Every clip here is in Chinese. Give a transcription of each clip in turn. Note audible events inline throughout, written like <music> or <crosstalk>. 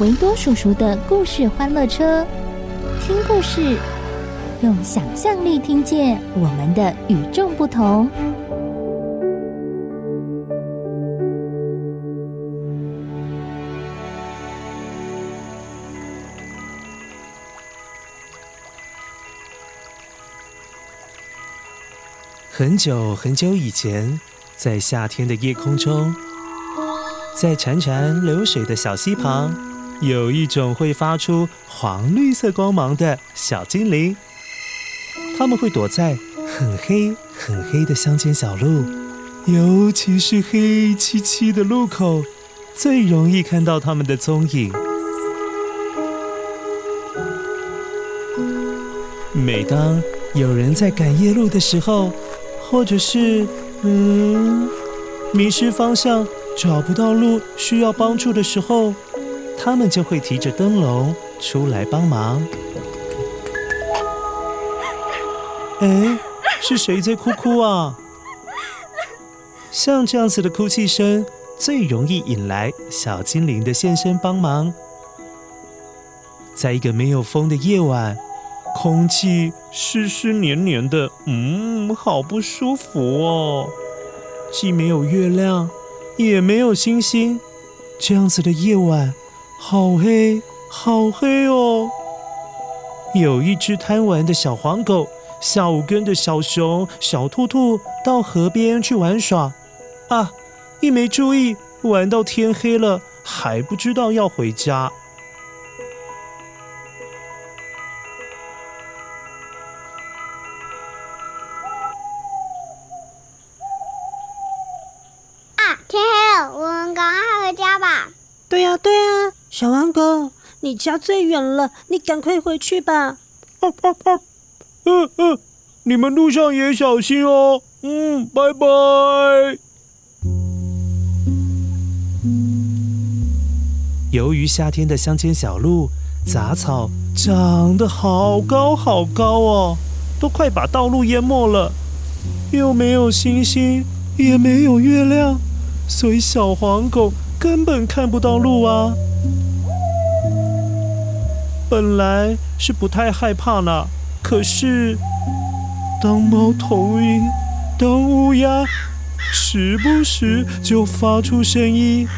维多叔叔的故事欢乐车，听故事，用想象力听见我们的与众不同。很久很久以前。在夏天的夜空中，在潺潺流水的小溪旁，有一种会发出黄绿色光芒的小精灵。它们会躲在很黑很黑的乡间小路，尤其是黑漆漆的路口，最容易看到它们的踪影。每当有人在赶夜路的时候，或者是……嗯，迷失方向，找不到路，需要帮助的时候，他们就会提着灯笼出来帮忙。哎，是谁在哭哭啊？像这样子的哭泣声，最容易引来小精灵的现身帮忙。在一个没有风的夜晚，空气湿湿黏黏的，嗯，好不舒服哦。既没有月亮，也没有星星，这样子的夜晚，好黑，好黑哦。有一只贪玩的小黄狗，下午跟着小熊、小兔兔到河边去玩耍，啊，一没注意，玩到天黑了，还不知道要回家。你家最远了，你赶快回去吧。嗯嗯，你们路上也小心哦。嗯，拜拜。由于夏天的乡间小路，杂草长得好高好高哦，都快把道路淹没了。又没有星星，也没有月亮，所以小黄狗。根本看不到路啊！本来是不太害怕呢，可是当猫头鹰、当乌鸦，时不时就发出声音，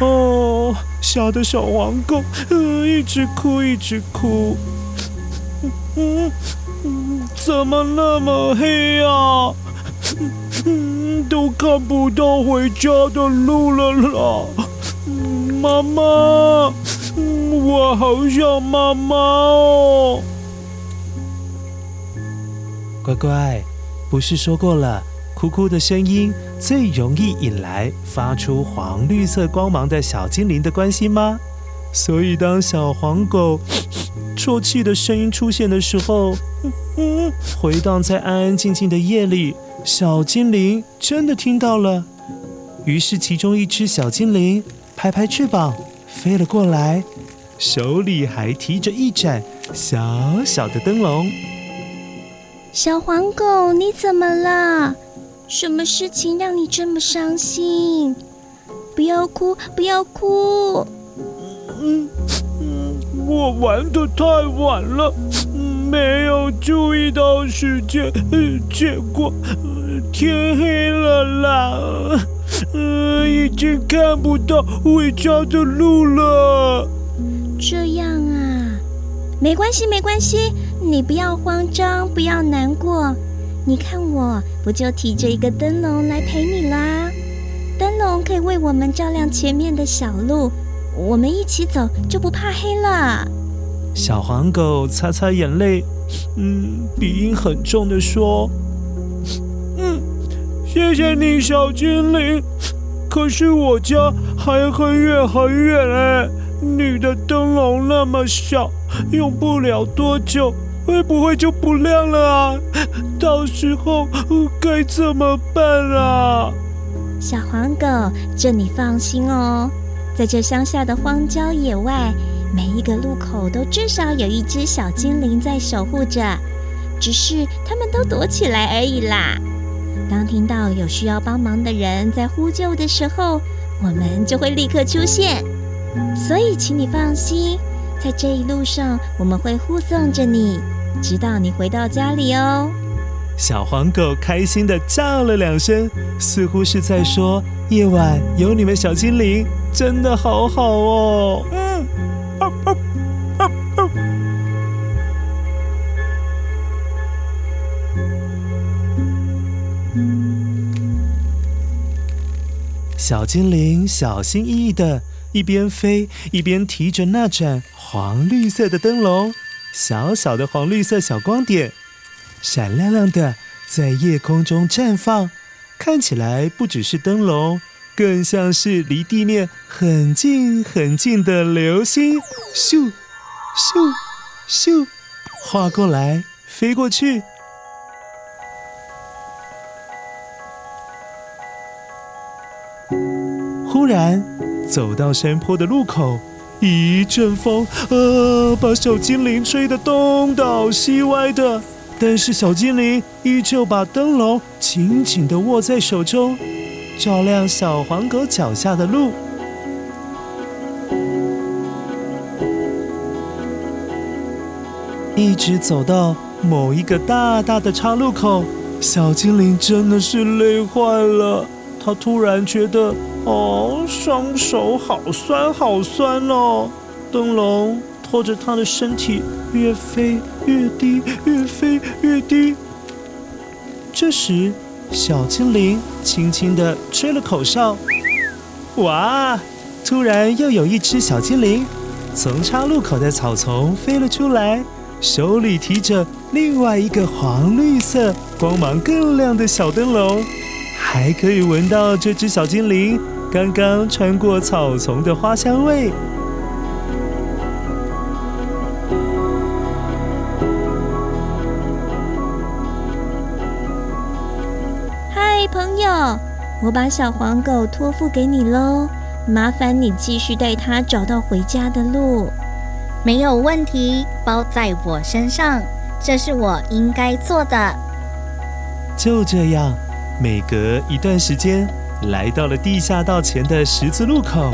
哦，吓得小黄狗呃一直哭一直哭。嗯，怎么那么黑啊？都看不到回家的路了啦！妈妈，我好想妈妈哦！乖乖，不是说过了，哭哭的声音最容易引来发出黄绿色光芒的小精灵的关心吗？所以当小黄狗 <coughs> 啜泣的声音出现的时候，<coughs> 回荡在安安静静的夜里。小精灵真的听到了，于是其中一只小精灵拍拍翅膀飞了过来，手里还提着一盏小小的灯笼。小黄狗，你怎么了？什么事情让你这么伤心？不要哭，不要哭。嗯嗯，我玩得太晚了，没有注意到时间，结果。天黑了啦，嗯，已经看不到回家的路了。这样啊，没关系，没关系，你不要慌张，不要难过。你看我不就提着一个灯笼来陪你啦？灯笼可以为我们照亮前面的小路，我们一起走就不怕黑了。小黄狗擦擦眼泪，嗯，鼻音很重地说。嗯谢谢你，小精灵。可是我家还很远很远哎，你的灯笼那么小，用不了多久，会不会就不亮了啊？到时候该怎么办啊？小黄狗，这你放心哦，在这乡下的荒郊野外，每一个路口都至少有一只小精灵在守护着，只是他们都躲起来而已啦。当听到有需要帮忙的人在呼救的时候，我们就会立刻出现。所以，请你放心，在这一路上，我们会护送着你，直到你回到家里哦。小黄狗开心的叫了两声，似乎是在说：“夜晚有你们小精灵，真的好好哦。”嗯，哦哦哦哦小精灵小心翼翼地一边飞一边提着那盏黄绿色的灯笼，小小的黄绿色小光点，闪亮亮的在夜空中绽放，看起来不只是灯笼，更像是离地面很近很近的流星，咻咻咻，划过来，飞过去。忽然，走到山坡的路口，一阵风，呃，把小精灵吹得东倒西歪的。但是小精灵依旧把灯笼紧紧地握在手中，照亮小黄狗脚下的路。一直走到某一个大大的岔路口，小精灵真的是累坏了。他突然觉得。哦，双手好酸，好酸哦！灯笼拖着他的身体越飞越低，越飞越低。这时，小精灵轻轻地吹了口哨，哇！突然又有一只小精灵从岔路口的草丛飞了出来，手里提着另外一个黄绿色、光芒更亮的小灯笼。还可以闻到这只小精灵刚刚穿过草丛的花香味。嗨，朋友，我把小黄狗托付给你喽，麻烦你继续带它找到回家的路。没有问题，包在我身上，这是我应该做的。就这样。每隔一段时间，来到了地下道前的十字路口，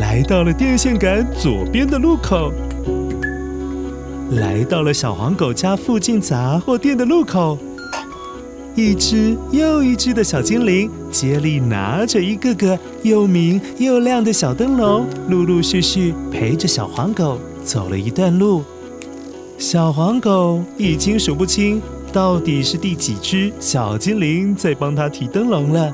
来到了电线杆左边的路口，来到了小黄狗家附近杂货店的路口，一只又一只的小精灵接力拿着一个个又明又亮的小灯笼，陆陆续续陪着小黄狗走了一段路。小黄狗已经数不清。到底是第几只小精灵在帮他提灯笼了？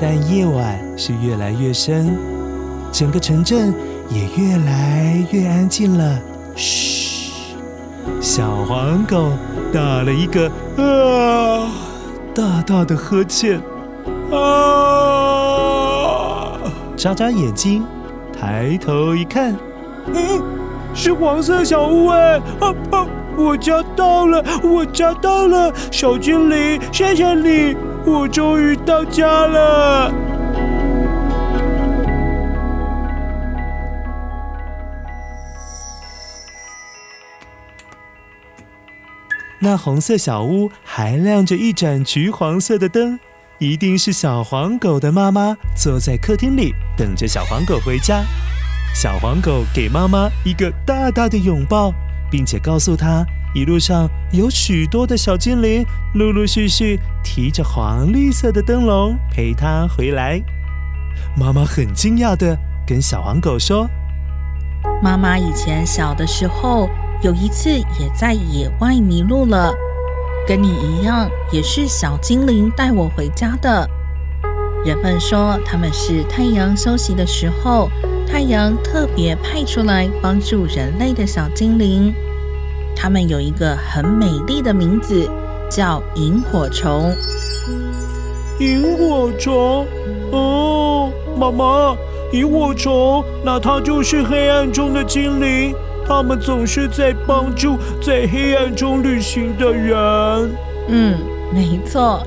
但夜晚是越来越深，整个城镇也越来越安静了。嘘，小黄狗打了一个啊大大的呵欠，啊，眨眨眼睛，抬头一看，嗯。是黄色小屋哎！啊啊！我家到了，我家到了，小精灵，谢谢你，我终于到家了。那红色小屋还亮着一盏橘黄色的灯，一定是小黄狗的妈妈坐在客厅里等着小黄狗回家。小黄狗给妈妈一个大大的拥抱，并且告诉她一路上有许多的小精灵，陆陆续续提着黄绿色的灯笼陪他回来。妈妈很惊讶地跟小黄狗说：“妈妈以前小的时候，有一次也在野外迷路了，跟你一样，也是小精灵带我回家的。人们说他们是太阳休息的时候，太阳特别派出来帮助人类的小精灵。”它们有一个很美丽的名字，叫萤火虫。萤火虫，哦，妈妈，萤火虫，那它就是黑暗中的精灵，它们总是在帮助在黑暗中旅行的人。嗯，没错。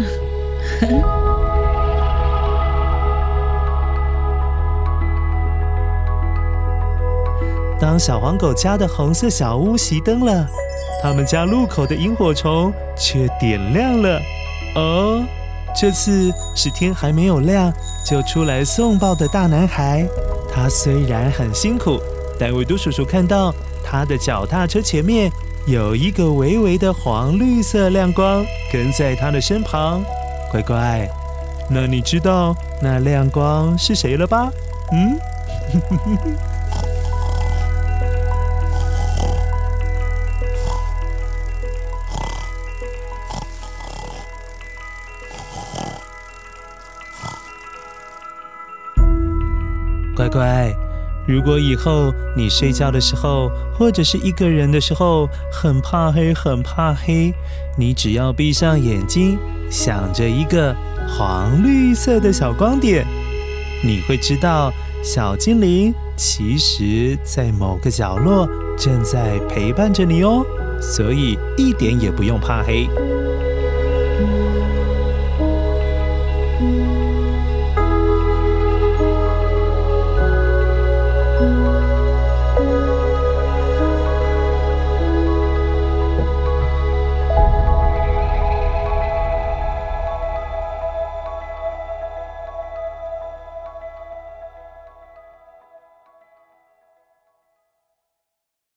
当小黄狗家的红色小屋熄灯了，他们家路口的萤火虫却点亮了。哦，这次是天还没有亮就出来送报的大男孩。他虽然很辛苦，但维多叔叔看到他的脚踏车前面有一个微微的黄绿色亮光跟在他的身旁。乖乖，那你知道那亮光是谁了吧？嗯？<laughs> 乖乖如果以后你睡觉的时候或者是一个人的时候很怕黑很怕黑你只要闭上眼睛想着一个黄绿色的小光点你会知道小精灵其实在某个角落正在陪伴着你哦所以一点也不用怕黑。